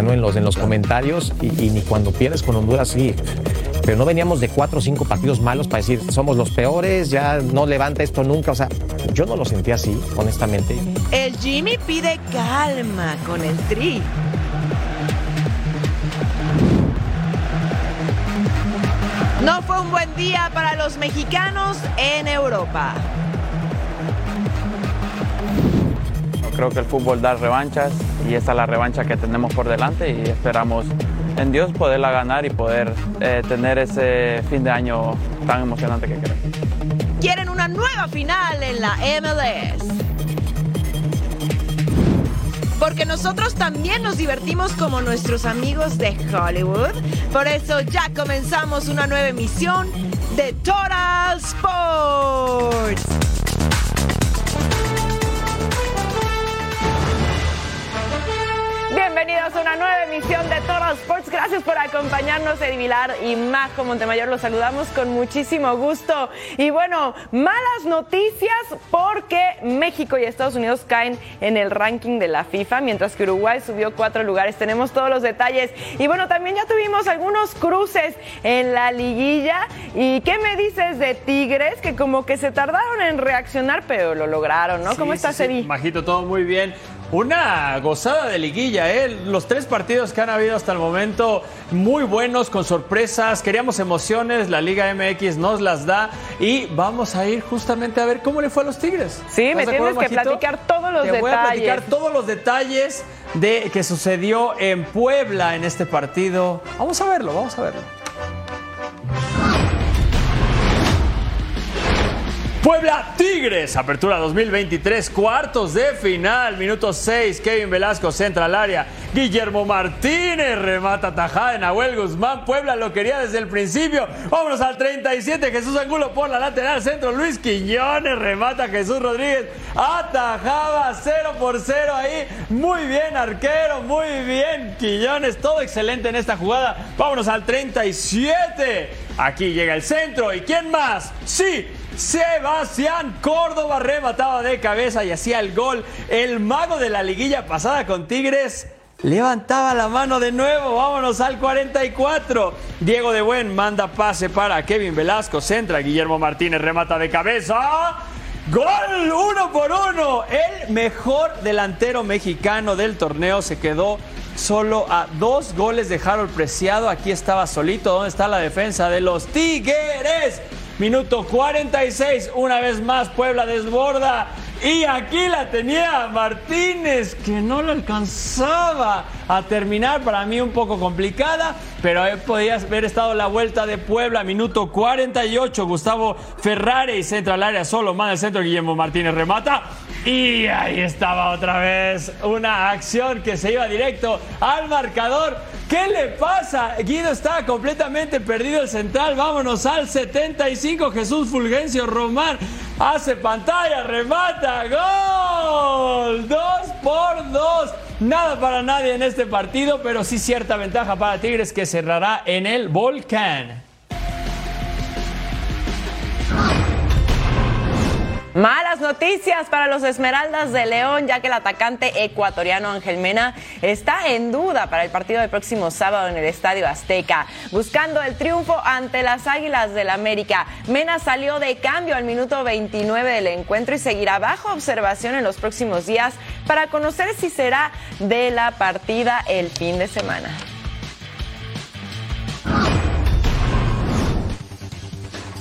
¿No? en, los, en los comentarios y, y ni cuando pierdes con Honduras, sí. Pero no veníamos de cuatro o cinco partidos malos para decir somos los peores, ya no levanta esto nunca. O sea, yo no lo sentí así, honestamente. El Jimmy pide calma con el tri. No fue un buen día para los mexicanos en Europa. Creo que el fútbol da revanchas y esta es la revancha que tenemos por delante y esperamos en Dios poderla ganar y poder eh, tener ese fin de año tan emocionante que queremos. Quieren una nueva final en la MLS. Porque nosotros también nos divertimos como nuestros amigos de Hollywood. Por eso ya comenzamos una nueva emisión de Total Sports. Bienvenidos a una nueva emisión de Total Sports. Gracias por acompañarnos, Eddie Vilar y Majo Montemayor. Los saludamos con muchísimo gusto. Y bueno, malas noticias porque México y Estados Unidos caen en el ranking de la FIFA, mientras que Uruguay subió cuatro lugares. Tenemos todos los detalles. Y bueno, también ya tuvimos algunos cruces en la liguilla. ¿Y qué me dices de Tigres? Que como que se tardaron en reaccionar, pero lo lograron, ¿no? ¿Cómo estás, sí, sí. Eddie? Majito, todo muy bien. Una gozada de liguilla, ¿eh? Los tres partidos que han habido hasta el momento, muy buenos, con sorpresas. Queríamos emociones, la Liga MX nos las da. Y vamos a ir justamente a ver cómo le fue a los Tigres. Sí, ¿Estás me tienes que platicar todos los Te voy a detalles. platicar todos los detalles de que sucedió en Puebla en este partido. Vamos a verlo, vamos a verlo. Puebla Tigres, apertura 2023, cuartos de final, minuto 6, Kevin Velasco centra al área, Guillermo Martínez remata tajada de Nahuel Guzmán, Puebla lo quería desde el principio, vámonos al 37, Jesús Angulo por la lateral, centro Luis Quiñones, remata Jesús Rodríguez, atajaba 0 por 0 ahí, muy bien arquero, muy bien Quiñones, todo excelente en esta jugada, vámonos al 37, aquí llega el centro, ¿y quién más? Sí, Sebastián Córdoba remataba de cabeza y hacía el gol. El mago de la liguilla pasada con Tigres levantaba la mano de nuevo. Vámonos al 44. Diego de Buen manda pase para Kevin Velasco. Centra Guillermo Martínez remata de cabeza. Gol uno por uno. El mejor delantero mexicano del torneo se quedó solo a dos goles de Harold Preciado. Aquí estaba solito. ¿Dónde está la defensa de los Tigres? Minuto 46, una vez más Puebla desborda. Y aquí la tenía Martínez, que no lo alcanzaba a terminar. Para mí un poco complicada, pero podía haber estado la vuelta de Puebla. Minuto 48, Gustavo Ferrari centra al área solo. Manda el centro, Guillermo Martínez remata. Y ahí estaba otra vez una acción que se iba directo al marcador. ¿Qué le pasa? Guido está completamente perdido el central. Vámonos al 75. Jesús Fulgencio Román hace pantalla, remata, gol. Dos por dos. Nada para nadie en este partido, pero sí cierta ventaja para Tigres que cerrará en el Volcán. Malas noticias para los Esmeraldas de León, ya que el atacante ecuatoriano Ángel Mena está en duda para el partido del próximo sábado en el Estadio Azteca, buscando el triunfo ante las Águilas del América. Mena salió de cambio al minuto 29 del encuentro y seguirá bajo observación en los próximos días para conocer si será de la partida el fin de semana.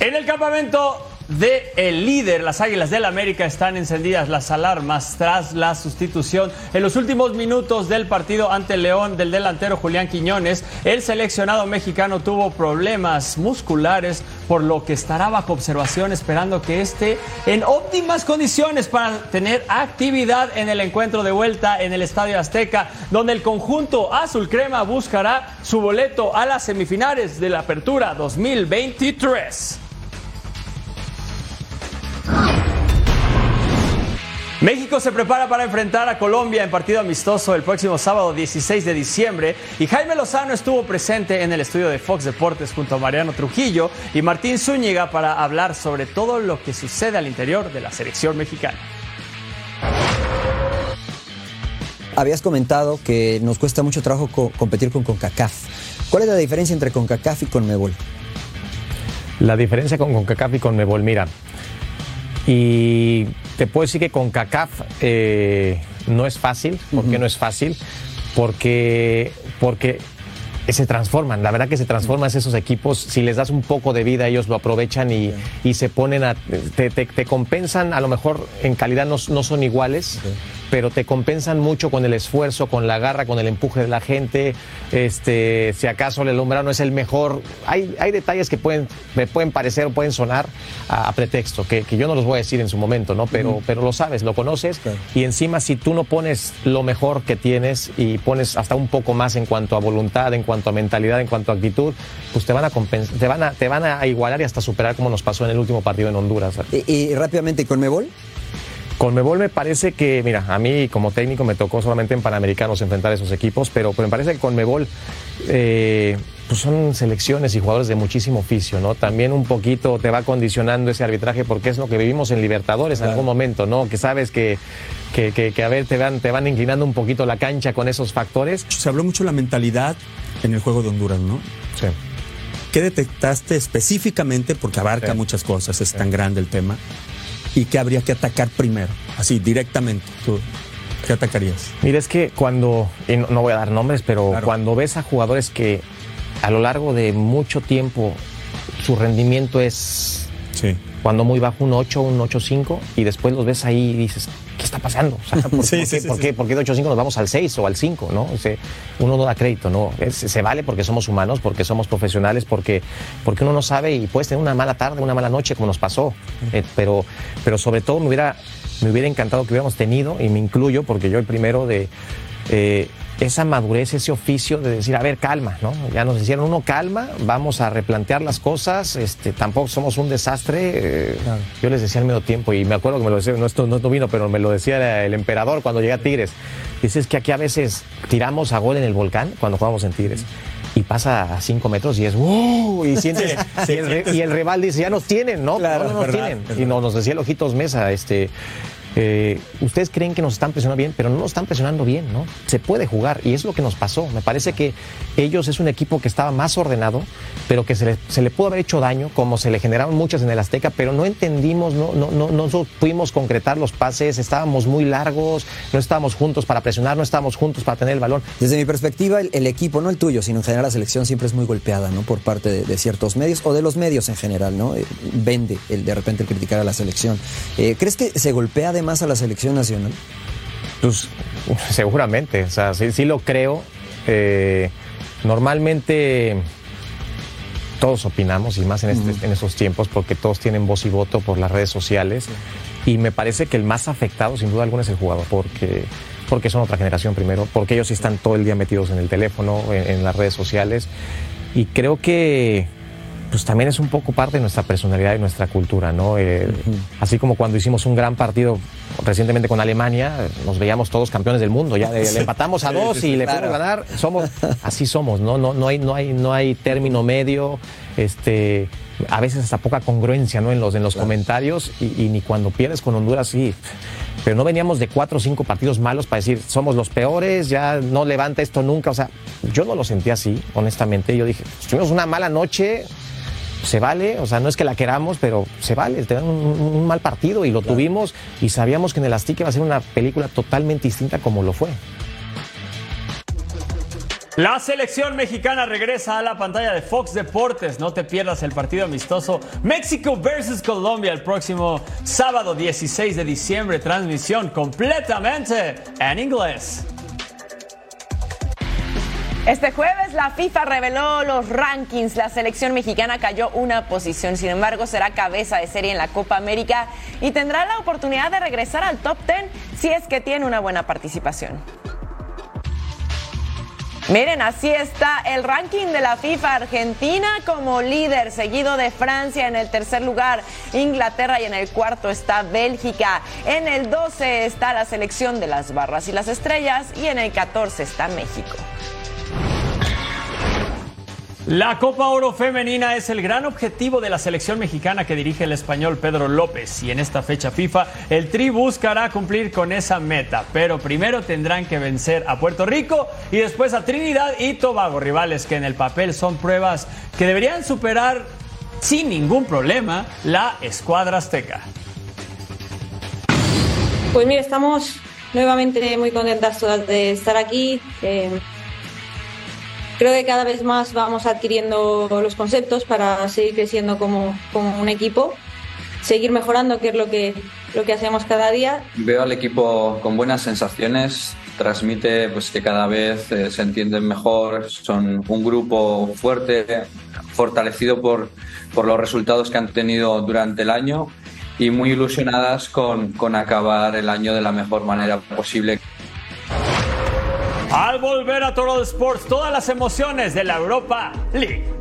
En el campamento de el líder, las Águilas del América están encendidas las alarmas tras la sustitución en los últimos minutos del partido ante León del delantero Julián Quiñones. El seleccionado mexicano tuvo problemas musculares, por lo que estará bajo observación esperando que esté en óptimas condiciones para tener actividad en el encuentro de vuelta en el Estadio Azteca, donde el conjunto azul crema buscará su boleto a las semifinales de la Apertura 2023. México se prepara para enfrentar a Colombia en partido amistoso el próximo sábado 16 de diciembre y Jaime Lozano estuvo presente en el estudio de Fox Deportes junto a Mariano Trujillo y Martín Zúñiga para hablar sobre todo lo que sucede al interior de la selección mexicana. Habías comentado que nos cuesta mucho trabajo co competir con CONCACAF. ¿Cuál es la diferencia entre CONCACAF y CONMEBOL? La diferencia con CONCACAF y CONMEBOL, mira, y te puedo decir que con CACAF eh, no es fácil. ¿Por qué no es fácil? Porque, porque se transforman, la verdad que se transforman esos equipos, si les das un poco de vida ellos lo aprovechan y, y se ponen a, te, te, te, compensan, a lo mejor en calidad no, no son iguales, okay. Pero te compensan mucho con el esfuerzo, con la garra, con el empuje de la gente, este, si acaso el alumbrado no es el mejor, hay, hay detalles que pueden, me pueden parecer o pueden sonar a, a pretexto, que, que, yo no los voy a decir en su momento, ¿no? Pero, mm. pero lo sabes, lo conoces okay. y encima si tú no pones lo mejor que tienes y pones hasta un poco más en cuanto a voluntad, en cuanto a mentalidad, en cuanto a actitud, pues te van a compensar, te van a, te van a igualar y hasta superar como nos pasó en el último partido en Honduras. Y, y rápidamente, ¿con Mebol? Con Mebol me parece que, mira, a mí como técnico me tocó solamente en Panamericanos enfrentar esos equipos, pero, pero me parece que con Mebol eh, pues son selecciones y jugadores de muchísimo oficio, ¿no? También un poquito te va condicionando ese arbitraje porque es lo que vivimos en Libertadores claro. en algún momento, ¿no? Que sabes que, que, que, que, a ver, te van, te van inclinando un poquito la cancha con esos factores. Se habló mucho de la mentalidad en el juego de Honduras, ¿no? Sí. ¿Qué detectaste específicamente? Porque abarca sí. muchas cosas, es sí. tan grande el tema. ¿Y qué habría que atacar primero? Así, directamente. ¿Tú qué atacarías? Mira, es que cuando, y no, no voy a dar nombres, pero claro. cuando ves a jugadores que a lo largo de mucho tiempo su rendimiento es sí. cuando muy bajo un 8, un 8-5 y después los ves ahí y dices, ¿qué está pasando? O sea, ¿por, sí, ¿por, sí, qué, ¿por, qué, ¿por, qué, de 8-5 nos vamos al 6 o al 5? ¿no? O sea, uno no da crédito, ¿no? Es, se vale porque somos humanos, porque somos profesionales, porque, porque uno no sabe y puedes tener una mala tarde, una mala noche, como nos pasó. Eh, pero, pero sobre todo me hubiera, me hubiera encantado que hubiéramos tenido, y me incluyo, porque yo el primero de... Eh, esa madurez, ese oficio de decir, a ver, calma, ¿no? Ya nos hicieron uno calma, vamos a replantear las cosas, este, tampoco somos un desastre. Eh, claro. Yo les decía al medio tiempo, y me acuerdo que me lo decía, no, esto, no, no vino, pero me lo decía el emperador cuando llegué a Tigres. Dices que aquí a veces tiramos a gol en el volcán cuando jugamos en Tigres. Y pasa a cinco metros y es ¡wow! Y sientes, sí, y, el, y, el, rival dice, ya nos tienen, ¿no? Claro, no, no nos verdad, tienen. verdad. Y no, nos decía el Ojitos Mesa, este, eh, ustedes creen que nos están presionando bien, pero no nos están presionando bien, ¿no? Se puede jugar y es lo que nos pasó. Me parece que ellos es un equipo que estaba más ordenado, pero que se le, pudo haber hecho daño, como se le generaron muchas en el Azteca, pero no entendimos, no, no, no, no pudimos concretar los pases, estábamos muy largos, no estábamos juntos para presionar, no estábamos juntos para tener el balón. Desde mi perspectiva, el, equipo, no el tuyo, sino en general la selección siempre es muy golpeada, ¿no? Por parte de, de ciertos medios o de los medios en general, ¿no? Eh, vende el, de repente el criticar a la selección. Eh, ¿Crees que se golpea además a la selección nacional? Pues seguramente, o sea, sí, sí lo creo. Eh, normalmente todos opinamos y más en, este, uh -huh. en, estos tiempos porque todos tienen voz y voto por las redes sociales y me parece que el más afectado sin duda alguna es el jugador porque porque son otra generación primero, porque ellos sí están todo el día metidos en el teléfono, en, en las redes sociales y creo que pues también es un poco parte de nuestra personalidad y nuestra cultura, ¿no? Eh, uh -huh. Así como cuando hicimos un gran partido recientemente con Alemania, nos veíamos todos campeones del mundo, ya le, le empatamos a dos sí, sí, y le claro. podemos ganar, somos, así somos, ¿no? No, no, hay, no, hay, no hay término medio, este, a veces hasta poca congruencia, ¿no? En los, en los claro. comentarios y, y, ni cuando pierdes con Honduras, sí. Pero no veníamos de cuatro o cinco partidos malos para decir, somos los peores, ya no levanta esto nunca, o sea, yo no lo sentí así, honestamente, yo dije, tuvimos una mala noche, se vale, o sea, no es que la queramos, pero se vale, te dan un, un mal partido y lo tuvimos y sabíamos que en el Azteca iba a ser una película totalmente distinta como lo fue. La selección mexicana regresa a la pantalla de Fox Deportes. No te pierdas el partido amistoso México versus Colombia el próximo sábado 16 de diciembre. Transmisión completamente en inglés. Este jueves la FIFA reveló los rankings. La selección mexicana cayó una posición, sin embargo será cabeza de serie en la Copa América y tendrá la oportunidad de regresar al top 10 si es que tiene una buena participación. Miren, así está el ranking de la FIFA. Argentina como líder, seguido de Francia en el tercer lugar, Inglaterra y en el cuarto está Bélgica. En el 12 está la selección de las barras y las estrellas y en el 14 está México. La Copa Oro Femenina es el gran objetivo de la selección mexicana que dirige el español Pedro López y en esta fecha FIFA el Tri buscará cumplir con esa meta, pero primero tendrán que vencer a Puerto Rico y después a Trinidad y Tobago, rivales que en el papel son pruebas que deberían superar sin ningún problema la escuadra azteca. Pues mira, estamos nuevamente muy contentas todas de estar aquí. Eh, creo que cada vez más vamos adquiriendo los conceptos para seguir creciendo como, como un equipo, seguir mejorando, que es lo que, lo que hacemos cada día. Veo al equipo con buenas sensaciones, transmite pues, que cada vez eh, se entienden mejor, son un grupo fuerte, fortalecido por, por los resultados que han tenido durante el año y muy ilusionadas con, con acabar el año de la mejor manera posible. Al volver a Toro Sports, todas las emociones de la Europa League.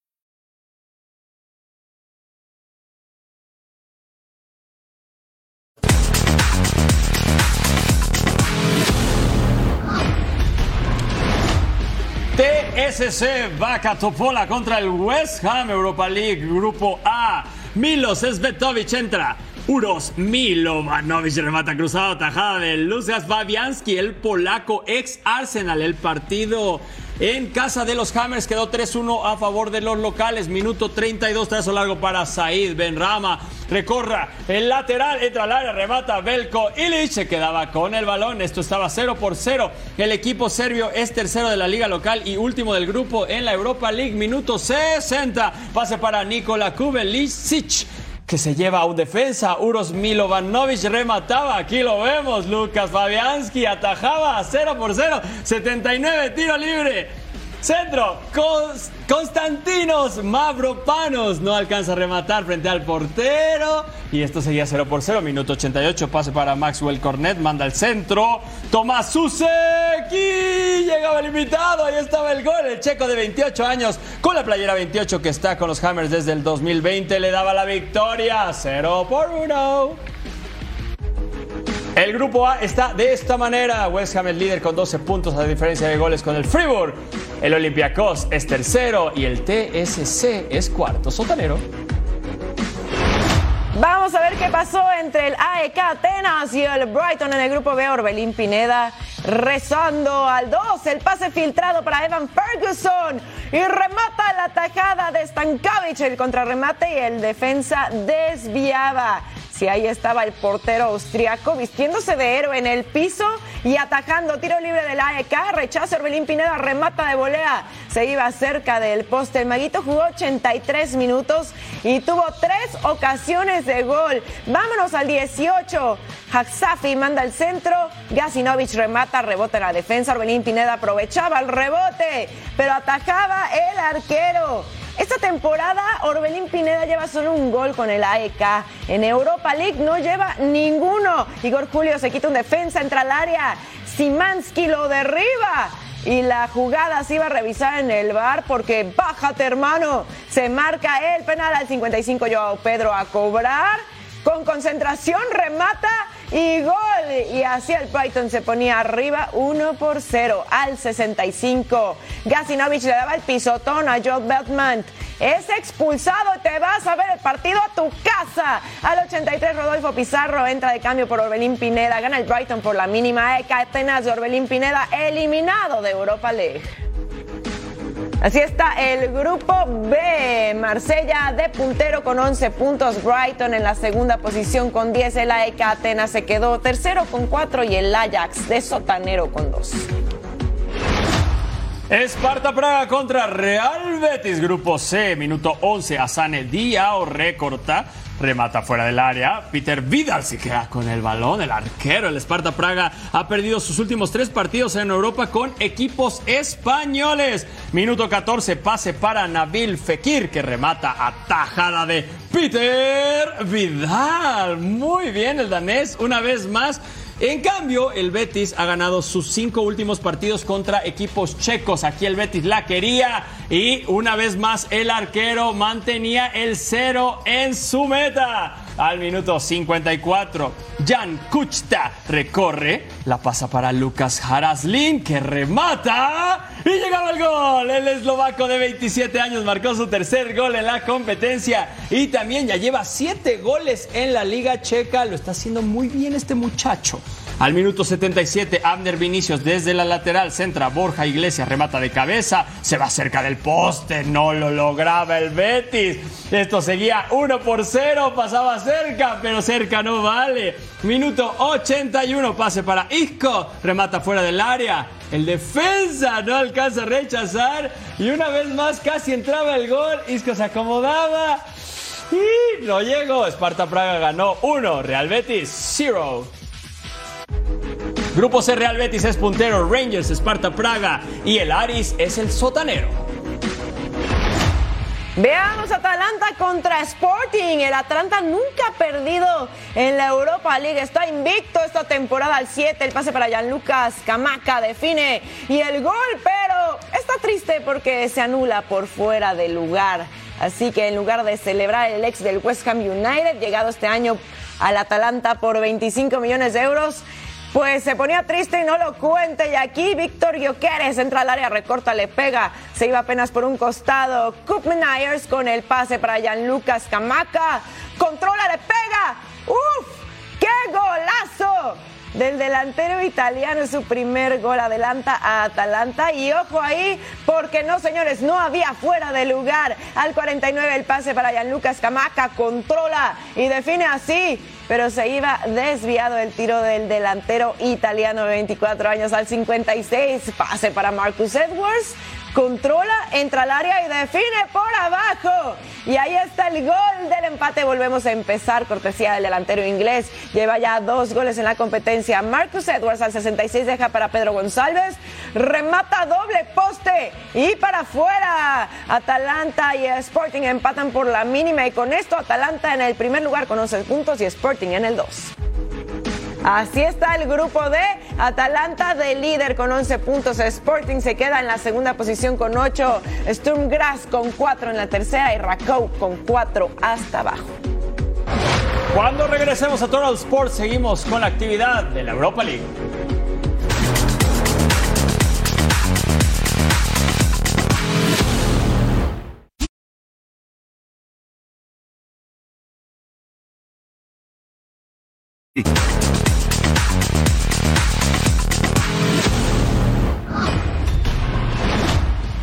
TSC Vaca Topola contra el West Ham Europa League Grupo A. Milos Svetovic entra. Uros Milovanovic remata cruzado, tajada de Lukas Babianski, el polaco ex Arsenal. El partido en casa de los Hammers quedó 3-1 a favor de los locales. Minuto 32, trazo largo para Said Benrama. Recorra el lateral, entra al área, remata Belko Ilic. Se quedaba con el balón. Esto estaba 0 por 0. El equipo serbio es tercero de la liga local y último del grupo en la Europa League. Minuto 60. Pase para Nikola Kubelisic que se lleva a un defensa. Uros Milovanovic remataba. Aquí lo vemos. Lucas Fabianski atajaba 0 por 0. 79 tiro libre. Centro. Constantinos Mavropanos no alcanza a rematar frente al portero. Y esto seguía 0 por 0. Minuto 88. Pase para Maxwell Cornet. Manda el centro. Tomás Susek. Y llegaba el invitado. Ahí estaba el gol. El checo de 28 años con la playera 28 que está con los Hammers desde el 2020. Le daba la victoria. 0 por 1. El grupo A está de esta manera. West Ham es líder con 12 puntos a diferencia de goles con el Fribourg. El Olympiacos es tercero y el TSC es cuarto. Sotanero. Vamos a ver qué pasó entre el AEK Atenas y el Brighton en el grupo B. Orbelín Pineda rezando al 2. El pase filtrado para Evan Ferguson y remata la tajada de Stankovic. El contrarremate y el defensa desviaba. Si ahí estaba el portero austriaco vistiéndose de héroe en el piso y atacando tiro libre del AEK, rechazo Orbelín Pineda, remata de volea, se iba cerca del poste. El Maguito jugó 83 minutos y tuvo tres ocasiones de gol. Vámonos al 18. Haxafi manda el centro, Gasinovich remata, rebota en la defensa, Orbelín Pineda aprovechaba el rebote, pero atacaba el arquero. Esta temporada Orbelín Pineda lleva solo un gol con el AEK. En Europa League no lleva ninguno. Igor Julio se quita un defensa, entra al área. Simansky lo derriba. Y la jugada se iba a revisar en el bar porque bájate hermano. Se marca el penal al 55 Joao Pedro a cobrar. Con concentración remata y gol. Y así el Brighton se ponía arriba 1 por 0 al 65. Gasinovich le daba el pisotón a Joe Beltman. Es expulsado, te vas a ver el partido a tu casa. Al 83 Rodolfo Pizarro entra de cambio por Orbelín Pineda. Gana el Brighton por la mínima. Eka Atenas de Orbelín Pineda eliminado de Europa League. Así está el grupo B. Marsella de puntero con 11 puntos. Brighton en la segunda posición con 10. El AEK Atenas se quedó tercero con 4 y el Ajax de sotanero con 2. Esparta Praga contra Real Betis, grupo C, minuto 11. Asane Diao recorta, remata fuera del área. Peter Vidal se queda con el balón, el arquero. El Esparta Praga ha perdido sus últimos tres partidos en Europa con equipos españoles. Minuto 14, pase para Nabil Fekir que remata a tajada de Peter Vidal. Muy bien el danés, una vez más. En cambio, el Betis ha ganado sus cinco últimos partidos contra equipos checos. Aquí el Betis la quería y una vez más el arquero mantenía el cero en su meta. Al minuto 54, Jan Kuchta recorre, la pasa para Lucas Haraslin que remata y llegaba el gol. El eslovaco de 27 años marcó su tercer gol en la competencia y también ya lleva siete goles en la Liga Checa. Lo está haciendo muy bien este muchacho. Al minuto 77, Abner Vinicius desde la lateral centra Borja Iglesias remata de cabeza, se va cerca del poste, no lo lograba el Betis. Esto seguía 1 por 0, pasaba cerca, pero cerca no vale. Minuto 81, pase para Isco, remata fuera del área. El defensa no alcanza a rechazar y una vez más casi entraba el gol. Isco se acomodaba y no llegó. Esparta Praga ganó 1, Real Betis 0. Grupo C Real Betis es puntero, Rangers, Esparta Praga y el Aris es el sotanero. Veamos Atalanta contra Sporting. El Atalanta nunca ha perdido en la Europa League. Está invicto esta temporada al 7. El pase para Gianlucas Camaca define y el gol, pero está triste porque se anula por fuera del lugar. Así que en lugar de celebrar el ex del West Ham United, llegado este año al Atalanta por 25 millones de euros, pues se ponía triste y no lo cuente. Y aquí Víctor Gyökeres entra al área, recorta, le pega. Se iba apenas por un costado. Myers con el pase para Gianlucas Camaca. Controla, le pega. ¡Uf! ¡Qué golazo! Del delantero italiano, su primer gol adelanta a Atalanta. Y ojo ahí, porque no, señores, no había fuera de lugar. Al 49 el pase para Gianlucas Camaca, controla y define así pero se iba desviado el tiro del delantero italiano de 24 años al 56. Pase para Marcus Edwards. Controla, entra al área y define por abajo. Y ahí está el gol del empate. Volvemos a empezar. Cortesía del delantero inglés. Lleva ya dos goles en la competencia. Marcus Edwards al 66 deja para Pedro González. Remata doble poste y para afuera. Atalanta y Sporting empatan por la mínima. Y con esto Atalanta en el primer lugar con 11 puntos y Sporting en el 2. Así está el grupo D. Atalanta de líder con 11 puntos. Sporting se queda en la segunda posición con 8. Sturm Graz con 4 en la tercera y Rakow con 4 hasta abajo. Cuando regresemos a Total Sports seguimos con la actividad de la Europa League.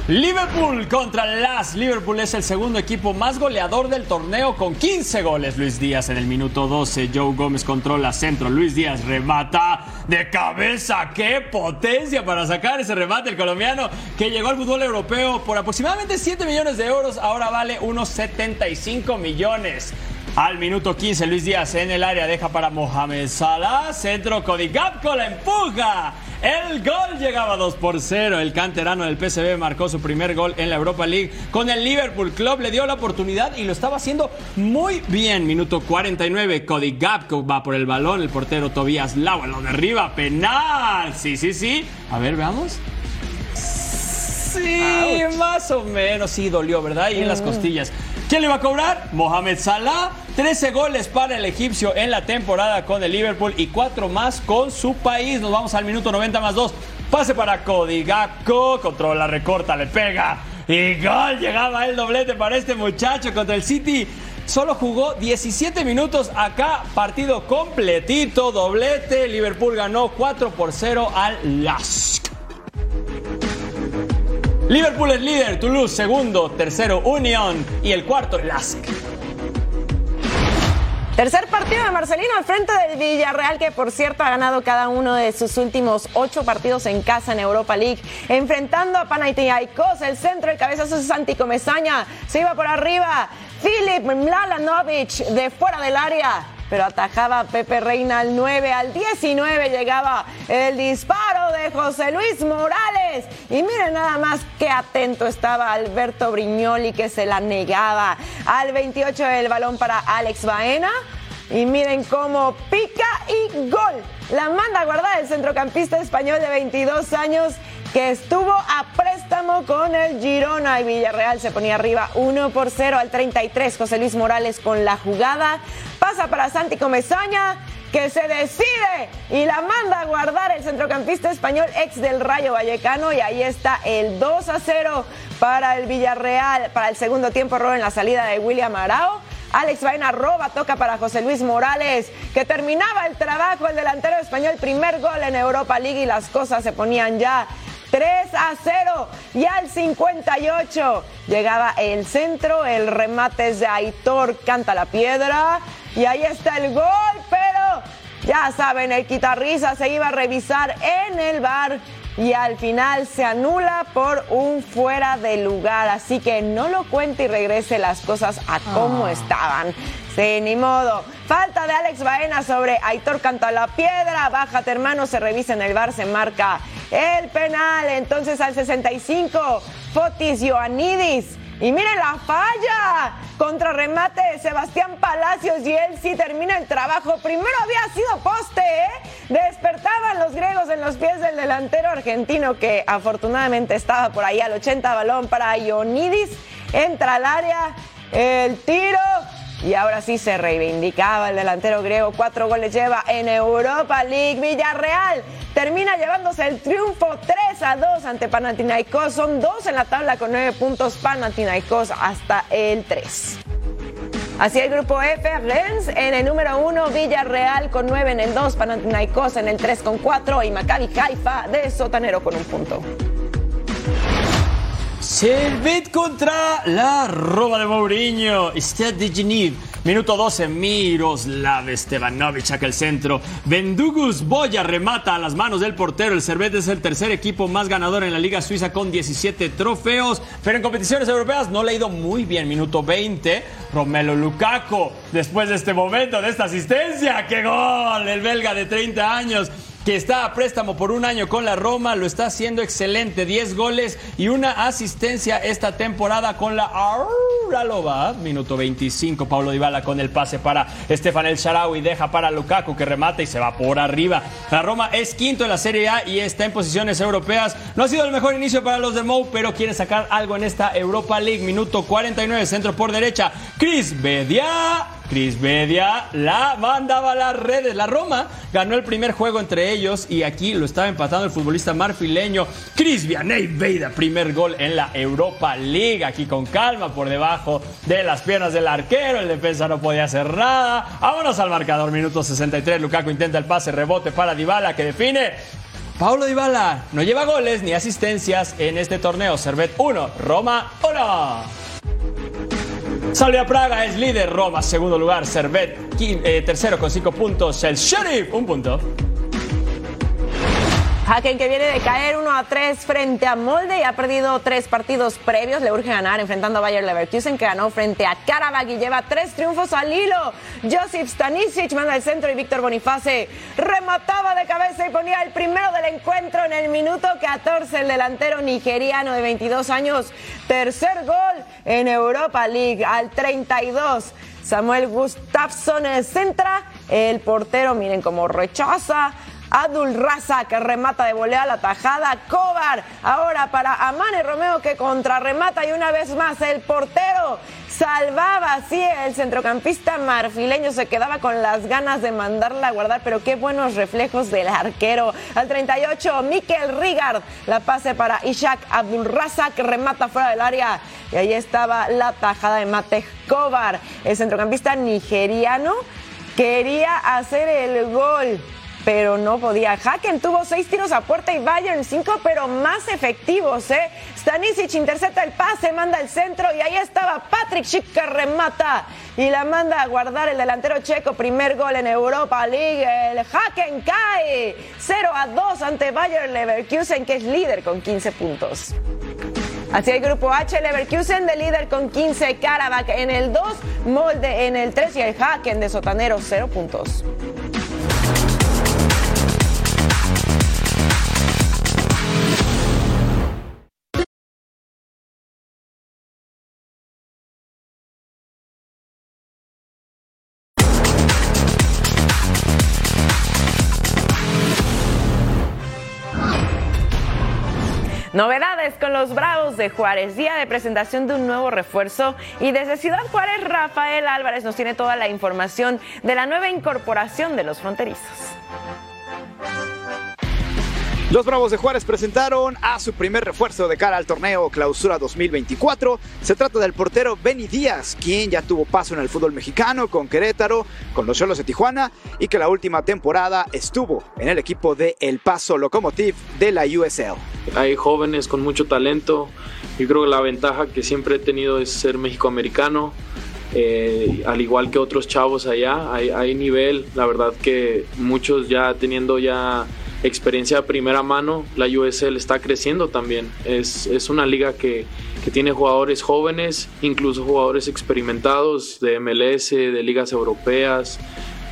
Liverpool contra las. Liverpool es el segundo equipo más goleador del torneo con 15 goles. Luis Díaz en el minuto 12. Joe Gómez controla centro. Luis Díaz remata de cabeza. ¡Qué potencia para sacar ese remate! El colombiano que llegó al fútbol europeo por aproximadamente 7 millones de euros. Ahora vale unos 75 millones. Al minuto 15, Luis Díaz en el área deja para Mohamed Salah. Centro, Cody Gapco la empuja. El gol llegaba 2 por 0. El canterano del PSV marcó su primer gol en la Europa League con el Liverpool Club. Le dio la oportunidad y lo estaba haciendo muy bien. Minuto 49. Cody Gapco va por el balón. El portero Tobias Lau lo derriba. Penal. Sí, sí, sí. A ver, veamos. Sí, más o menos. Sí, dolió, ¿verdad? Y en las costillas. ¿Quién le va a cobrar? Mohamed Salah. 13 goles para el egipcio en la temporada con el Liverpool y 4 más con su país. Nos vamos al minuto 90 más 2. Pase para Cody Gakpo. Controla, recorta, le pega. Y gol. Llegaba el doblete para este muchacho contra el City. Solo jugó 17 minutos acá, partido completito, doblete. Liverpool ganó 4 por 0 al Lask. Liverpool es líder, Toulouse segundo, tercero Unión y el cuarto Lask. Tercer partido de Marcelino al frente del Villarreal, que por cierto ha ganado cada uno de sus últimos ocho partidos en casa en Europa League, enfrentando a Panathinaikos, el centro, el cabezazo es Santi Comesaña, se iba por arriba, Filip Mlalanovic de fuera del área, pero atajaba a Pepe Reina al 9, al 19 llegaba el disparo de José Luis Morales. Y miren nada más qué atento estaba Alberto Brignoli que se la negaba. Al 28 el balón para Alex Baena. Y miren cómo pica y gol. La manda a guardar el centrocampista español de 22 años que estuvo a préstamo con el Girona y Villarreal se ponía arriba 1 por 0 al 33. José Luis Morales con la jugada. Pasa para Santi Comesaña que se decide y la manda a guardar el centrocampista español ex del Rayo Vallecano y ahí está el 2 a 0 para el Villarreal para el segundo tiempo robo en la salida de William Arao. Alex Vaina roba, toca para José Luis Morales, que terminaba el trabajo, el delantero español, primer gol en Europa League y las cosas se ponían ya 3 a 0 y al 58 llegaba el centro, el remate es de Aitor, canta la piedra y ahí está el gol, pero ya saben, el quitarrisa se iba a revisar en el bar y al final se anula por un fuera de lugar. Así que no lo cuente y regrese las cosas a como estaban. Sí, ni modo. Falta de Alex Baena sobre Aitor Canta la Piedra. Bájate, hermano, se revisa en el bar, se marca el penal. Entonces al 65, Fotis Ioannidis. Y miren la falla. Contrarremate de Sebastián Palacios y él sí termina el trabajo. Primero había sido poste, ¿eh? Despertaban los griegos en los pies del delantero argentino que afortunadamente estaba por ahí al 80 balón para Ionidis. Entra al área, el tiro. Y ahora sí se reivindicaba el delantero griego. Cuatro goles lleva en Europa League. Villarreal termina llevándose el triunfo 3 a 2 ante Panathinaikos. Son dos en la tabla con nueve puntos. Panathinaikos hasta el 3. Así el grupo F, Rennes en el número 1, Villarreal con 9 en el 2, Panathinaikos en el 3 con 4 y Maccabi Haifa de sotanero con un punto. Servet contra la Roma de Mourinho. Stade de Genève. Minuto 12, Miroslav Stevanovic aquel centro. Vendugus Boya remata a las manos del portero. El Servet es el tercer equipo más ganador en la Liga Suiza con 17 trofeos. Pero en competiciones europeas no le ha ido muy bien. Minuto 20, Romelo Lukaku. Después de este momento, de esta asistencia, ¡qué gol! El belga de 30 años que está a préstamo por un año con la Roma, lo está haciendo excelente, 10 goles y una asistencia esta temporada con la Auralova. Minuto 25, Paulo Dybala con el pase para Estefan El Sharawi, deja para Lukaku que remata y se va por arriba. La Roma es quinto en la Serie A y está en posiciones europeas. No ha sido el mejor inicio para los de Mou, pero quiere sacar algo en esta Europa League. Minuto 49, centro por derecha. Chris Bedia. Chris Bedia la mandaba a las redes. La Roma ganó el primer juego entre ellos y aquí lo estaba empatando el futbolista marfileño Chris Vianney Beida. Primer gol en la Europa League. Aquí con calma por debajo de las piernas del arquero. El defensa no podía hacer nada. Vámonos al marcador. Minuto 63. Lukaku intenta el pase, rebote para Dybala que define. Paulo Dybala no lleva goles ni asistencias en este torneo. Servet 1, Roma 1. Salvia Praga es líder, Roma segundo lugar, Servet eh, tercero con cinco puntos, el Sheriff un punto. Haken que viene de caer 1 a 3 frente a Molde y ha perdido tres partidos previos. Le urge ganar enfrentando a Bayer Leverkusen que ganó frente a Karabakh y lleva tres triunfos al hilo. Josip Stanisic manda el centro y Víctor Boniface remataba de cabeza y ponía el primero del encuentro en el minuto 14. El delantero nigeriano de 22 años. Tercer gol en Europa League al 32. Samuel Gustafsson centra. El portero, miren cómo rechaza. Adul Raza que remata de volea la tajada. Cobar ahora para Amane Romeo que contrarremata y una vez más el portero salvaba así el centrocampista marfileño se quedaba con las ganas de mandarla a guardar, pero qué buenos reflejos del arquero. Al 38, Mikel Rigard, la pase para Ishak Abdulraza que remata fuera del área y ahí estaba la tajada de Mate Cobar, el centrocampista nigeriano quería hacer el gol pero no podía. Haken tuvo seis tiros a puerta y Bayern cinco, pero más efectivos, ¿eh? Stanisic intercepta el pase, manda el centro y ahí estaba Patrick Schick que remata y la manda a guardar el delantero checo. Primer gol en Europa League. El Haken cae 0 a 2 ante Bayern Leverkusen, que es líder con 15 puntos. Así el grupo H, Leverkusen de líder con 15, Karabakh en el 2, Molde en el 3 y el Haken de Sotanero 0 puntos. Novedades con los Bravos de Juárez, día de presentación de un nuevo refuerzo y desde Ciudad Juárez Rafael Álvarez nos tiene toda la información de la nueva incorporación de los fronterizos. Los Bravos de Juárez presentaron a su primer refuerzo de cara al torneo Clausura 2024. Se trata del portero Benny Díaz, quien ya tuvo paso en el fútbol mexicano con Querétaro, con los Cholos de Tijuana y que la última temporada estuvo en el equipo de El Paso Locomotive de la USL. Hay jóvenes con mucho talento. Yo creo que la ventaja que siempre he tenido es ser mexicoamericano. Eh, al igual que otros chavos allá, hay, hay nivel, la verdad que muchos ya teniendo ya experiencia de primera mano, la USL está creciendo también. Es, es una liga que, que, tiene jugadores jóvenes, incluso jugadores experimentados de MLS, de ligas europeas.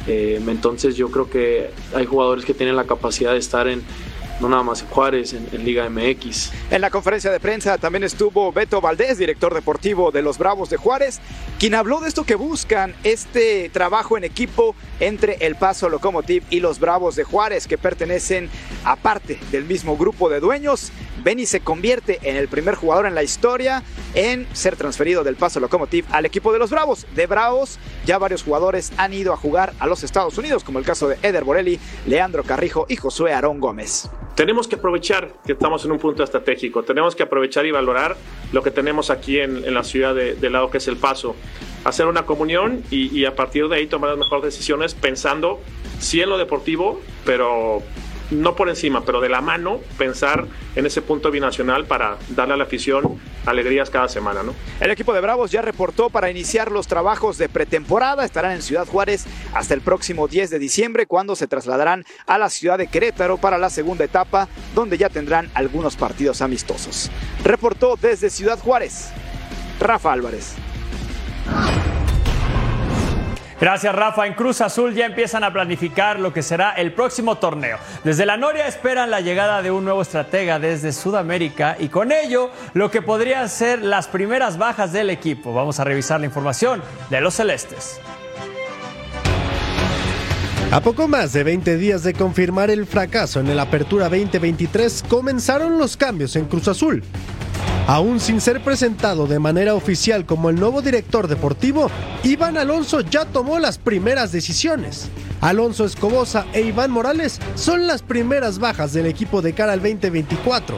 Eh, entonces yo creo que hay jugadores que tienen la capacidad de estar en, no nada más en Juárez, en, Liga MX. En la conferencia de prensa también estuvo Beto Valdés, director deportivo de los Bravos de Juárez, quien habló de esto que buscan, este trabajo en equipo entre el Paso Locomotive y los Bravos de Juárez, que pertenecen a parte del mismo grupo de dueños. Benny se convierte en el primer jugador en la historia en ser transferido del Paso Locomotive al equipo de los Bravos. De Bravos, ya varios jugadores han ido a jugar a los Estados Unidos, como el caso de Eder Borelli, Leandro Carrijo y Josué Aarón Gómez. Tenemos que aprovechar que estamos en un punto estratégico, tenemos que aprovechar y valorar lo que tenemos aquí en, la ciudad de, lado que es El Paso, hacer una comunión y, y a partir de ahí tomar las mejores decisiones pensando sí en lo deportivo, pero no por encima, pero de la mano, pensar en ese punto binacional para darle a la afición alegrías cada semana. ¿no? El equipo de Bravos ya reportó para iniciar los trabajos de pretemporada. Estarán en Ciudad Juárez hasta el próximo 10 de diciembre, cuando se trasladarán a la ciudad de Querétaro para la segunda etapa, donde ya tendrán algunos partidos amistosos. Reportó desde Ciudad Juárez, Rafa Álvarez. Gracias Rafa. En Cruz Azul ya empiezan a planificar lo que será el próximo torneo. Desde la Noria esperan la llegada de un nuevo estratega desde Sudamérica y con ello lo que podrían ser las primeras bajas del equipo. Vamos a revisar la información de los celestes. A poco más de 20 días de confirmar el fracaso en el Apertura 2023, comenzaron los cambios en Cruz Azul. Aún sin ser presentado de manera oficial como el nuevo director deportivo, Iván Alonso ya tomó las primeras decisiones. Alonso Escobosa e Iván Morales son las primeras bajas del equipo de cara al 2024.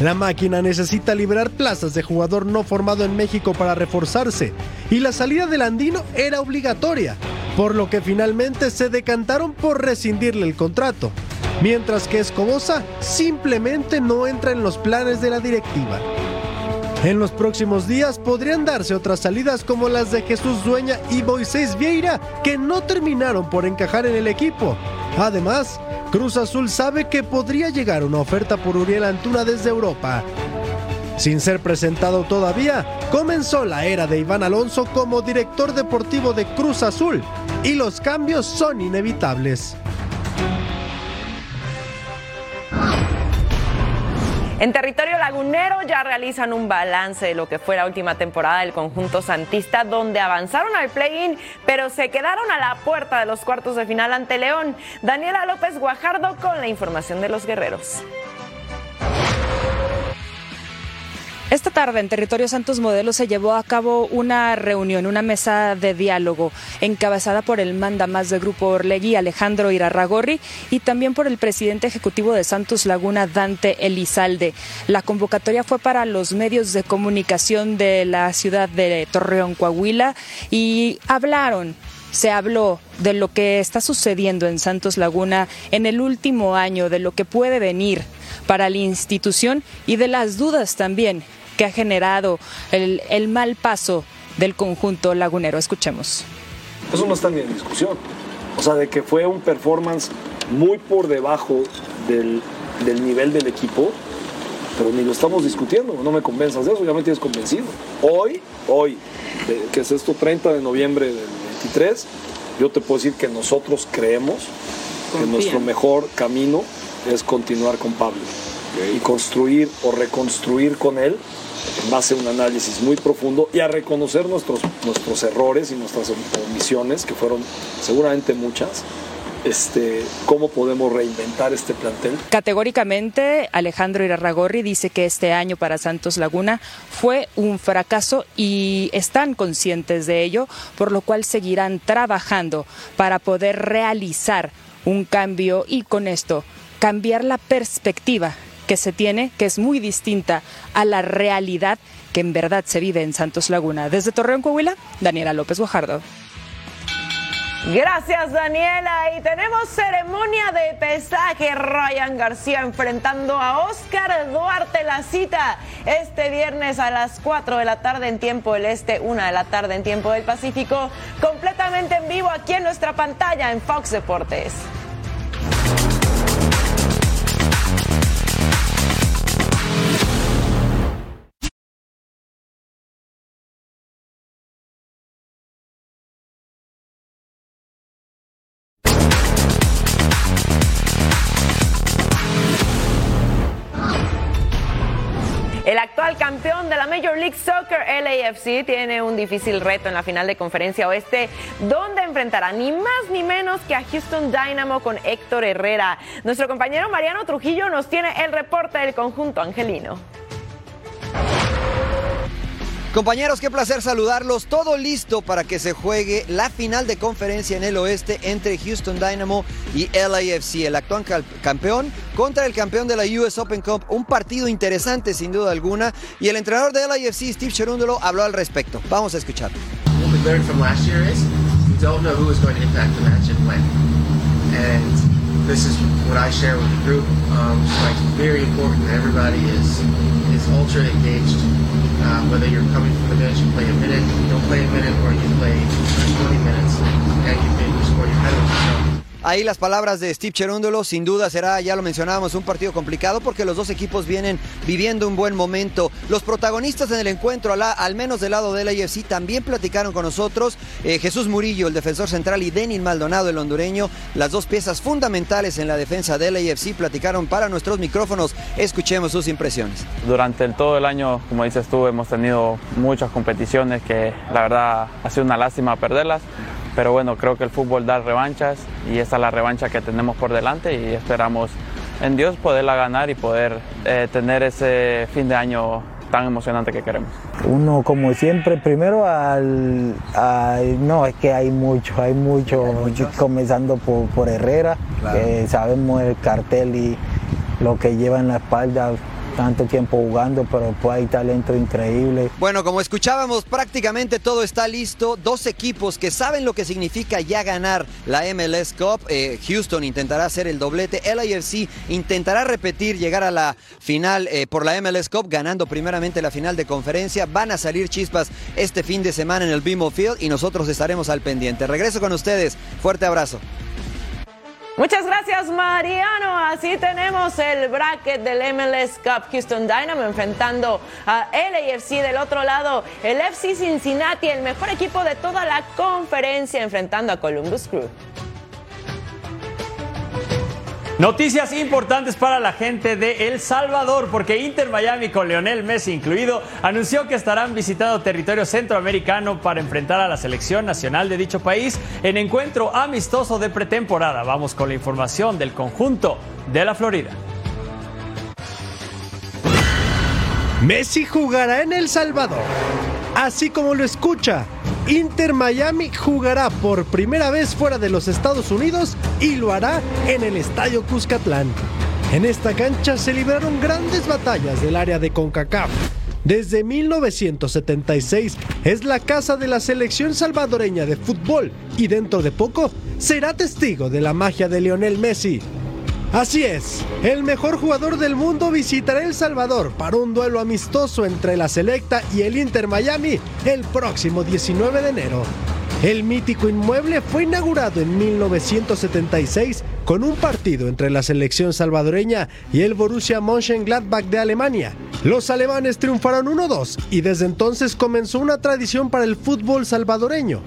La máquina necesita liberar plazas de jugador no formado en México para reforzarse y la salida del andino era obligatoria, por lo que finalmente se decantaron por rescindirle el contrato, mientras que Escobosa simplemente no entra en los planes de la directiva. En los próximos días podrían darse otras salidas como las de Jesús Dueña y Moisés Vieira, que no terminaron por encajar en el equipo. Además, Cruz Azul sabe que podría llegar una oferta por Uriel Antuna desde Europa. Sin ser presentado todavía, comenzó la era de Iván Alonso como director deportivo de Cruz Azul y los cambios son inevitables. En territorio lagunero ya realizan un balance de lo que fue la última temporada del conjunto santista, donde avanzaron al play-in, pero se quedaron a la puerta de los cuartos de final ante León. Daniela López Guajardo con la información de los guerreros. Esta tarde en Territorio Santos Modelo se llevó a cabo una reunión, una mesa de diálogo encabezada por el manda más del Grupo Orlegui, Alejandro Irarragorri, y también por el presidente ejecutivo de Santos Laguna, Dante Elizalde. La convocatoria fue para los medios de comunicación de la ciudad de Torreón, Coahuila, y hablaron se habló de lo que está sucediendo en Santos Laguna en el último año, de lo que puede venir para la institución y de las dudas también que ha generado el, el mal paso del conjunto lagunero. Escuchemos. Eso no está ni en discusión. O sea, de que fue un performance muy por debajo del, del nivel del equipo, pero ni lo estamos discutiendo, no me convenzas de eso, ya me tienes convencido. Hoy, hoy, que es esto 30 de noviembre del 23, yo te puedo decir que nosotros creemos que nuestro mejor camino es continuar con Pablo y construir o reconstruir con él en base a un análisis muy profundo y a reconocer nuestros, nuestros errores y nuestras omisiones, que fueron seguramente muchas, este, cómo podemos reinventar este plantel. Categóricamente, Alejandro Irarragorri dice que este año para Santos Laguna fue un fracaso y están conscientes de ello, por lo cual seguirán trabajando para poder realizar un cambio y con esto cambiar la perspectiva que se tiene, que es muy distinta a la realidad que en verdad se vive en Santos Laguna. Desde Torreón, Coahuila, Daniela López Guajardo. Gracias Daniela y tenemos ceremonia de pesaje Ryan García enfrentando a Oscar Duarte la cita este viernes a las 4 de la tarde en tiempo del este, 1 de la tarde en tiempo del Pacífico, completamente en vivo aquí en nuestra pantalla en Fox Deportes. League Soccer, LAFC, tiene un difícil reto en la final de conferencia oeste, donde enfrentará ni más ni menos que a Houston Dynamo con Héctor Herrera. Nuestro compañero Mariano Trujillo nos tiene el reporte del conjunto angelino. Compañeros, qué placer saludarlos. Todo listo para que se juegue la final de conferencia en el oeste entre Houston Dynamo y LAFC, el actual campeón contra el campeón de la US Open Cup. Un partido interesante sin duda alguna. Y el entrenador de LAFC, Steve Cherundolo, habló al respecto. Vamos a escuchar. What we learned from last year is we don't know who is going to impact the match and when. And this is what I share with the group. Um, it's like very important that everybody is ultra engaged. Uh, whether you're coming from the bench, you play a minute, you don't play a minute, or you play 20 minutes, and you maybe score your penalty. Ahí las palabras de Steve Cherúndolo, sin duda será, ya lo mencionábamos, un partido complicado porque los dos equipos vienen viviendo un buen momento. Los protagonistas en el encuentro, al, menos del lado del AFC, también platicaron con nosotros. Eh, Jesús Murillo, el defensor central, y Denis Maldonado, el hondureño, las dos piezas fundamentales en la defensa del AFC, platicaron para nuestros micrófonos. Escuchemos sus impresiones. Durante todo el año, como dices tú, hemos tenido muchas competiciones que la verdad ha sido una lástima perderlas pero bueno, creo que el fútbol da revanchas y esa es la revancha que tenemos por delante y esperamos en Dios poderla ganar y poder eh, tener ese fin de año tan emocionante que queremos. Uno como siempre, primero al, al no, es que hay mucho, hay mucho, comenzando por, por Herrera, Claro. que sabemos el cartel y lo que lleva en la espalda tanto tiempo jugando, pero pues hay talento increíble. Bueno, como escuchábamos, prácticamente todo está listo. Dos equipos que saben lo que significa ya ganar la MLS Cup. Eh, Houston intentará hacer el doblete. LAFC intentará repetir, llegar a la final eh, por la MLS Cup, ganando primeramente la final de conferencia. Van a salir chispas este fin de semana en el BMO Field y nosotros estaremos al pendiente. Regreso con ustedes. Fuerte abrazo. Muchas gracias, Mariano. Así tenemos el bracket del MLS Cup Houston Dynamo enfrentando a LAFC. Del otro lado, el FC Cincinnati, el mejor equipo de toda la conferencia, enfrentando a Columbus Crew. Noticias importantes para la gente de El Salvador, porque Inter Miami, con Leonel Messi incluido, anunció que estarán visitando territorio centroamericano para enfrentar a la selección nacional de dicho país en encuentro amistoso de pretemporada. Vamos con la información del conjunto de la Florida. Messi jugará en El Salvador. Así como lo escucha, Inter Miami jugará por primera vez fuera de los Estados Unidos y lo hará en el Estadio Cuscatlán. En esta cancha se libraron grandes batallas del área de CONCACAF. Desde 1976 es la casa de la selección salvadoreña de fútbol y dentro de poco será testigo de la magia de Lionel Messi. Así es, el mejor jugador del mundo visitará El Salvador para un duelo amistoso entre la Selecta y el Inter Miami el próximo 19 de enero. El mítico inmueble fue inaugurado en 1976 con un partido entre la selección salvadoreña y el Borussia Mönchengladbach de Alemania. Los alemanes triunfaron 1-2 y desde entonces comenzó una tradición para el fútbol salvadoreño.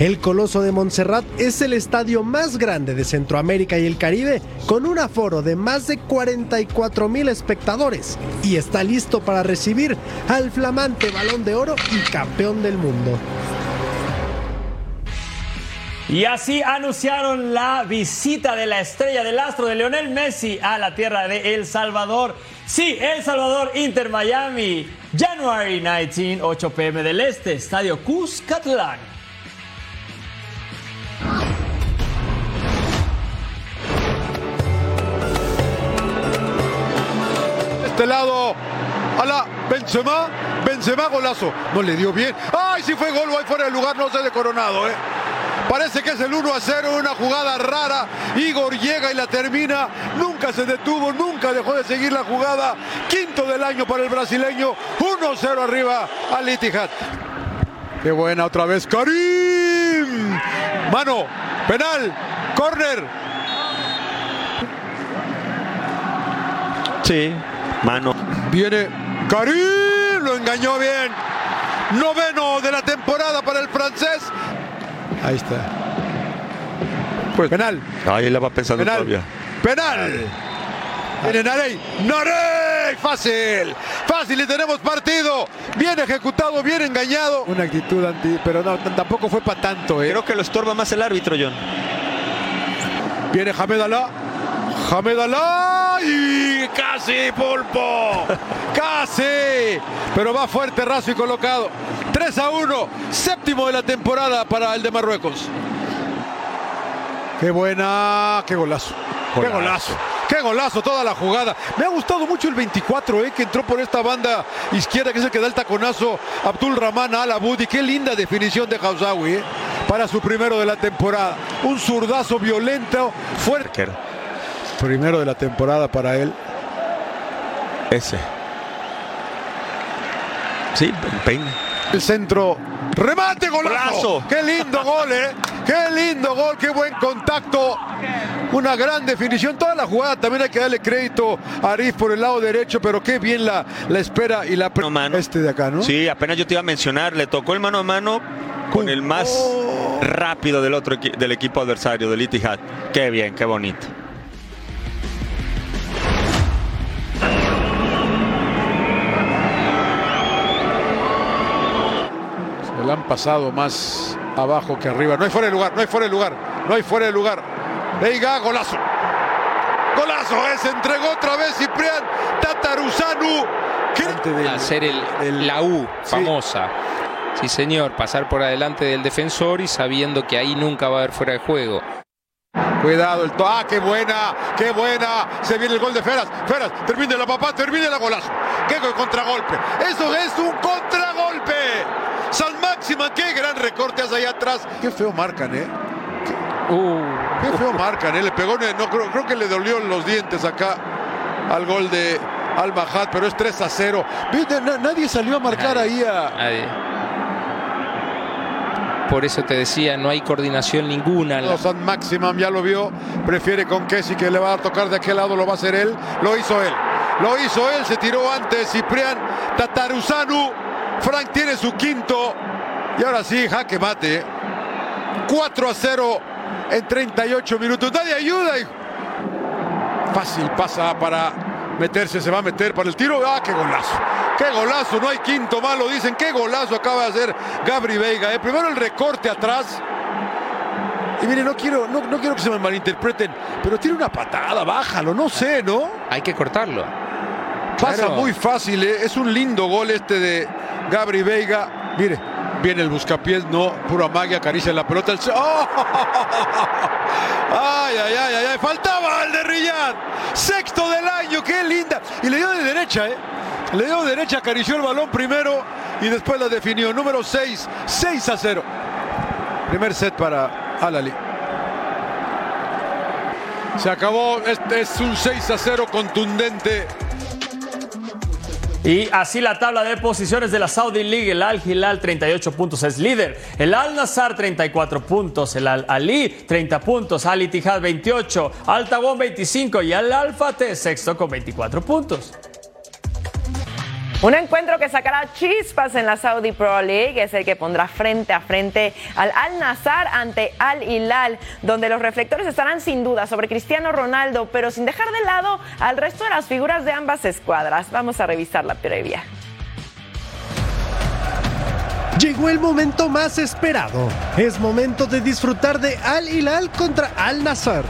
El Coloso de Montserrat es el estadio más grande de Centroamérica y el Caribe, con un aforo de más de 44 mil espectadores, y está listo para recibir al flamante balón de oro y campeón del mundo. Y así anunciaron la visita de la estrella del astro de Lionel Messi a la tierra de El Salvador. Sí, El Salvador, Inter Miami, January 19, 8 pm del Este, Estadio Cuscatlán. Este lado a la Benzema, Benzema golazo, no le dio bien, ay si fue gol, ahí fuera del lugar, no se de coronado, eh. Parece que es el 1 a 0, una jugada rara. Igor llega y la termina. Nunca se detuvo, nunca dejó de seguir la jugada. Quinto del año para el brasileño. 1-0 arriba al Itihad. Qué buena otra vez. Karim. Mano, penal, corner. Sí, mano. Viene Karim, lo engañó bien. Noveno de la temporada para el francés. Ahí está. Pues penal. Ahí la va pensando Penal. todavía. Penal. Viene Narey. Narey. Fácil. Fácil y tenemos partido. Bien ejecutado, bien engañado. Una actitud anti, pero no, tampoco fue para tanto. ¿eh? Creo que lo estorba más el árbitro, John. Viene Hamed Alá. Hamed Alá. Y casi pulpo. casi. Pero va fuerte, raso y colocado. 3 a 1. Séptimo de la temporada para el de Marruecos. Qué buena. Qué golazo. Qué Golazo. golazo. Qué golazo toda la jugada. Me ha gustado mucho el 24, eh, que entró por esta banda izquierda, que es el que da el taconazo Abdul Rahman Al Abudi. Qué linda definición de Hausawi, eh, para su primero de la temporada. Un zurdazo violento, fuerte. Primero de la temporada para él. Ese. Sí, el peine. El centro. Remate, golazo. Golazo. Qué lindo gol, eh. Qué lindo gol, qué buen contacto. Una gran definición. Toda la jugada también hay que darle crédito a Arif por el lado derecho, pero qué bien la, la espera y la pre- este de acá, ¿no? Sí, apenas yo te iba a mencionar, le tocó el mano a mano con el más Oh. rápido del otro del equipo adversario, del Itihad. Qué bien, qué bonito. Han pasado más abajo que arriba. No hay fuera de lugar, no hay fuera de lugar, no hay fuera de lugar. Veiga, golazo. Golazo, eh, se entregó otra vez Ciprián Tataruzanu. hacer el, la U famosa. Sí, señor, pasar por adelante del defensor y sabiendo que ahí nunca va a haber fuera de juego. Cuidado, el to ¡Ah, qué buena! ¡Qué buena! Se viene el gol de Feras. Feras, termine la papá, termine la golazo. ¡Qué go- contragolpe! ¡Eso es un contragolpe! San Máxima, qué gran recorte hacia allá atrás. Qué feo marcan, ¿eh? Qué feo marcan, ¿eh? Le pegó, en el- no, creo, creo que le dolió los dientes acá al gol de Al Majad, pero es 3 a 0. Ve, na- Nadie salió a marcar ahí a. por eso te decía, no hay coordinación ninguna. No, San Maximum ya lo vio, prefiere con Kessi que le va a tocar de aquel lado, lo va a hacer él, lo hizo él, lo hizo él, se tiró antes Ciprián Tataruzanu, Frank tiene su quinto y ahora sí, jaque mate, 4 a 0 en 38 minutos, nadie ayuda, hijo. fácil pasa para meterse, se va a meter para el tiro, ah, qué golazo. Qué golazo, no hay quinto malo, dicen, qué golazo acaba de hacer Gabri Veiga. ¿eh? Primero el recorte atrás. Y mire, no quiero, no, no quiero que se me malinterpreten, pero tiene una patada, bájalo, no sé, ¿no? Hay que cortarlo. Pasa Claro. muy fácil, ¿eh? es un lindo gol este de Gabri Veiga. Mire, viene el buscapiés, no, pura magia, acaricia la pelota. el- ¡Oh! Ay, ay, ay, ay, ay, faltaba el de Riyad. Sexto del año, qué linda. Y le dio de derecha, ¿eh? Le dio de derecha, acarició el balón primero y después la definió. Número 6, 6 a 0. Primer set para Alali. Se acabó, este es un 6 a 0 contundente. Y así la tabla de posiciones de la Saudi League, el Al Hilal 38 puntos es líder, el Al Nazar 34 puntos, el Al Ali 30 puntos, Al Ittihad 28, Al Tabón 25 y Al Al Fateh sexto con 24 puntos. Un encuentro que sacará chispas en la Saudi Pro League es el que pondrá frente a frente al Al Nazar ante Al Hilal, donde los reflectores estarán sin duda sobre Cristiano Ronaldo, pero sin dejar de lado al resto de las figuras de ambas escuadras. Vamos a revisar la previa. Llegó el momento más esperado. Es momento de disfrutar de Al Hilal contra Al Nassr.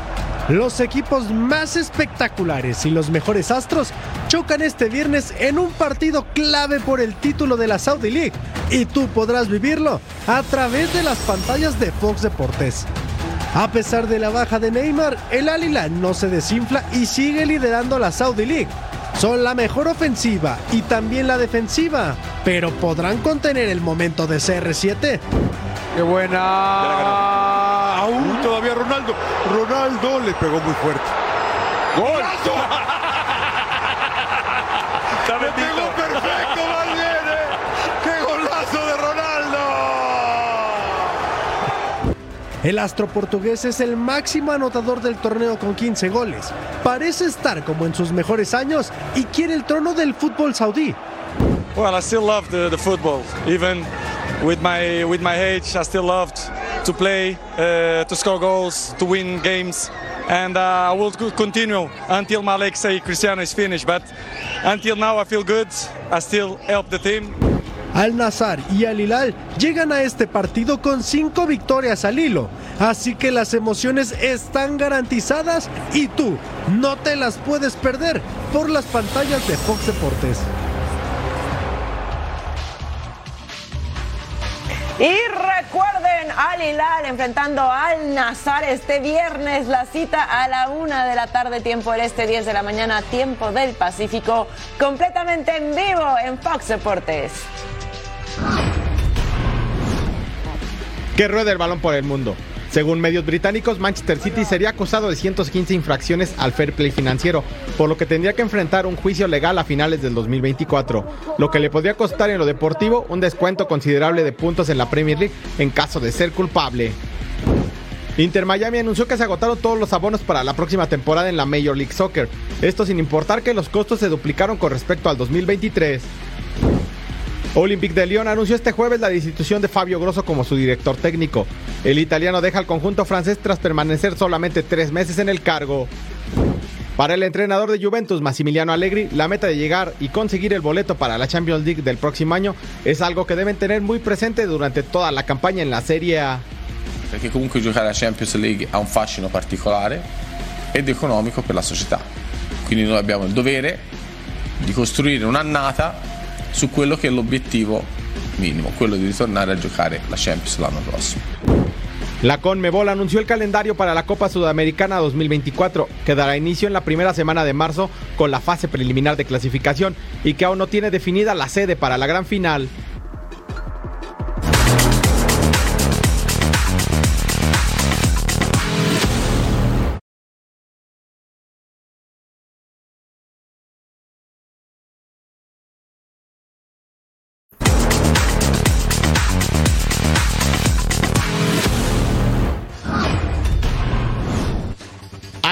Los equipos más espectaculares y los mejores astros chocan este viernes en un partido clave por el título de la Saudi League y tú podrás vivirlo a través de las pantallas de Fox Deportes. A pesar de la baja de Neymar, el Al Hilal no se desinfla y sigue liderando la Saudi League. Son la mejor ofensiva y también la defensiva, pero ¿podrán contener el momento de CR7? ¡Qué buena! Aún todavía Ronaldo. Ronaldo le pegó muy fuerte. ¡Gol! ¡Le pegó perfecto, El astro portugués es el máximo anotador del torneo con 15 goles. Parece estar como en sus mejores años y quiere el trono del fútbol saudí. Well, I still love the, football. Even with my with my age, I still loved to play, uh, to score goals, to win games, and uh, I will co- continue until my legs say Cristiano is finished. But until now, I feel good. I still help the team. Al Nazar y Al Hilal llegan a este partido con cinco victorias al hilo, así que las emociones están garantizadas y tú no te las puedes perder por las pantallas de Fox Deportes. Y recuerden, Al Hilal enfrentando al Nazar este viernes, la cita a la una de la tarde, tiempo del este, 10 de la mañana, tiempo del Pacífico, completamente en vivo en Fox Deportes. Que rueda el balón por el mundo. Según medios británicos, Manchester City sería acusado de 115 infracciones al fair play financiero, por lo que tendría que enfrentar un juicio legal a finales del 2024, lo que le podría costar en lo deportivo un descuento considerable de puntos en la Premier League en caso de ser culpable. Inter Miami anunció que se agotaron todos los abonos para la próxima temporada en la Major League Soccer, esto sin importar que los costos se duplicaron con respecto al 2023. Olympique de Lyon anunció este jueves la destitución de Fabio Grosso como su director técnico. El italiano deja al conjunto francés tras permanecer solamente tres meses en el cargo. Para el entrenador de Juventus, Massimiliano Allegri, la meta de llegar y conseguir el boleto para la Champions League del próximo año es algo que deben tener muy presente durante toda la campaña en la Serie A. perché comunque giocare la Champions League ha un fascino particolare ed economico per la società. Quindi noi abbiamo il dovere di costruire un'annata su quello che è l'obiettivo minimo, quello di ritornare a giocare la Champions l'anno prossimo. La Conmebol anunció el calendario para la Copa Sudamericana 2024, que dará inicio en la primera semana de marzo con la fase preliminar de clasificación y que aún no tiene definida la sede para la gran final.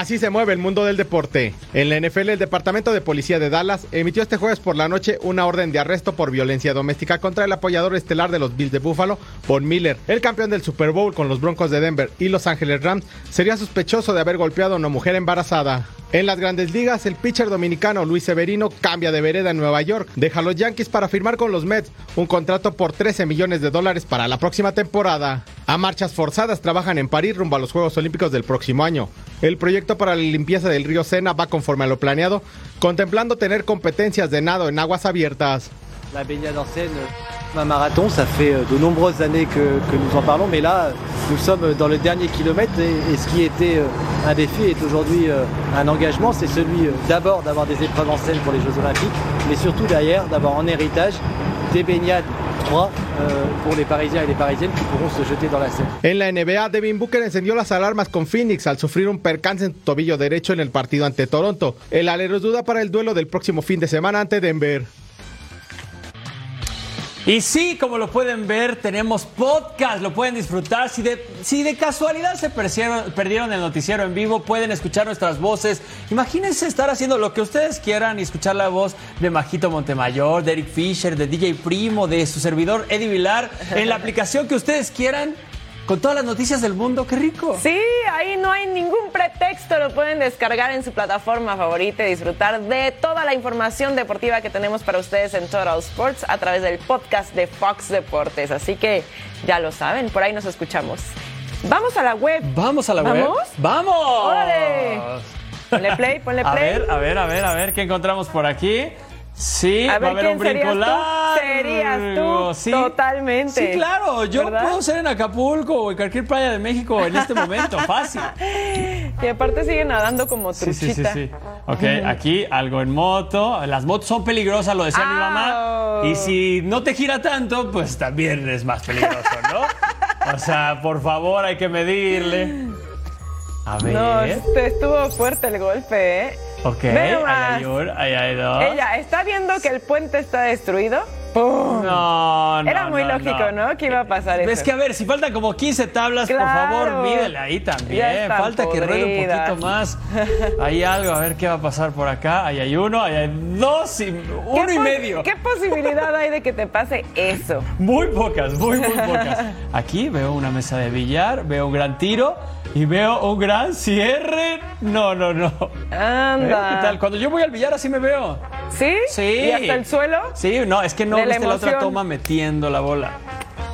Así se mueve el mundo del deporte. En la NFL, el Departamento de Policía de Dallas emitió este jueves por la noche una orden de arresto por violencia doméstica contra el apoyador estelar de los Bills de Buffalo, Von Miller. El campeón del Super Bowl con los Broncos de Denver y Los Ángeles Rams sería sospechoso de haber golpeado a una mujer embarazada. En las grandes ligas, el pitcher dominicano Luis Severino cambia de vereda en Nueva York. Deja a los Yankees para firmar con los Mets un contrato por 13 millones de dólares para la próxima temporada. A marchas forzadas trabajan en París rumbo a los Juegos Olímpicos del próximo año. El proyecto para la limpieza del río Sena va conforme a lo planeado, contemplando tener competencias de nado en aguas abiertas. La baignade en Seine, un marathon, ça fait euh, de nombreuses années que, nous en parlons, mais là, nous sommes dans le dernier kilomètre et, et ce qui était euh, un défi est aujourd'hui euh, un engagement. C'est celui d'abord d'avoir des épreuves en scène pour les Jeux Olympiques, mais surtout derrière d'avoir en héritage des baignades 3 pour les Parisiens et les Parisiennes qui pourront se jeter dans la Seine. En la NBA, Devin Booker encendió las alarmas con Phoenix al sufrir un percance en su tobillo derecho en el partido ante Toronto. El alero es duda para el duelo del próximo fin de semana ante Denver. Y sí, como lo pueden ver, tenemos podcast, lo pueden disfrutar. Si de, si de casualidad se perdieron, perdieron el noticiero en vivo, pueden escuchar nuestras voces. Imagínense estar haciendo lo que ustedes quieran y escuchar la voz de Majito Montemayor, de Eric Fisher, de DJ Primo, de su servidor Eddie Vilar, en la aplicación que ustedes quieran. Con todas las noticias del mundo, qué rico. Sí, ahí no hay ningún pretexto, lo pueden descargar en su plataforma favorita y disfrutar de toda la información deportiva que tenemos para ustedes en Total Sports a través del podcast de Fox Deportes. Así que ya lo saben, por ahí nos escuchamos. Vamos a la web. Vamos a la web. ¿Vamos? ¡Vamos! ¡Órale! Ponle play, ponle A play. ver, a ver, a ver, a ver, ¿qué encontramos por aquí? Sí, A va a ver, haber ¿quién un brinco largo. Serías tú, Sí. totalmente. Sí, claro, yo ¿Verdad? puedo ser en Acapulco o en cualquier playa de México en este momento, fácil. Y aparte sigue nadando como truchita. sí, sí, sí. Ok, aquí algo en moto. Las motos son peligrosas, lo decía mi mamá. Y si no te gira tanto, pues también es más peligroso, ¿no? o sea, por favor, hay que medirle. A ver. No, este estuvo fuerte el golpe, ¿eh? Ok, ahí hay hay dos. Ella está viendo que el puente está destruido. ¡Pum! No, no, Era muy no, lógico, ¿no? Que iba a pasar eso. Es que a ver, si faltan como 15 tablas, por Claro. favor, mídele ahí Ya también. están Falta que ruede un poquito más. Hay algo, a ver qué va a pasar por acá. Ahí hay uno, ahí hay dos, y ¿Qué uno y medio. ¿Qué posibilidad hay de que te pase eso? Muy pocas, muy, muy pocas. Aquí veo una mesa de billar, veo un gran tiro y veo un gran cierre. No, no, no. Anda. ¿Eh? ¿Qué tal? Cuando yo voy al billar así me veo. ¿Sí? Sí. ¿Y hasta el suelo? Sí, no, es que no De la viste la otra emoción. toma metiendo la bola.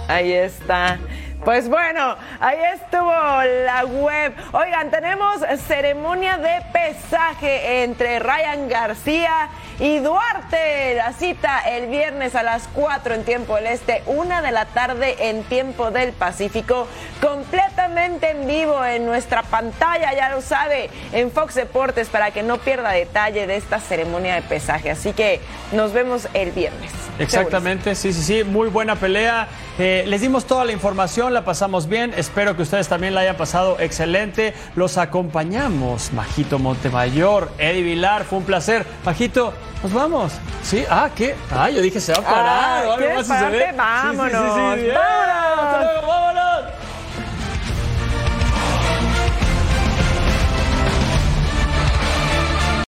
Ahí está. Pues bueno, ahí estuvo la web. Oigan, tenemos ceremonia de pesaje entre Ryan García y Duarte. La cita el viernes a las 4 en tiempo del Este, una de la tarde en tiempo del Pacífico, completamente en vivo en nuestra pantalla, ya lo sabe, en Fox Deportes para que no pierda detalle de esta ceremonia de pesaje. Así que nos vemos el viernes. Exactamente, sí, sí, sí, muy buena pelea. Eh, les dimos toda la información, la pasamos bien. Espero que ustedes también la hayan pasado excelente. Los acompañamos, Majito Montemayor, Eddie Vilar, fue un placer. Majito, nos vamos. Sí, ah, ¿qué? Ah, yo dije se va a parar. Ah, o algo ¿quieres más suceder. pararte? Sí, sí, sí, sí, Vámonos, vámonos. Vámonos.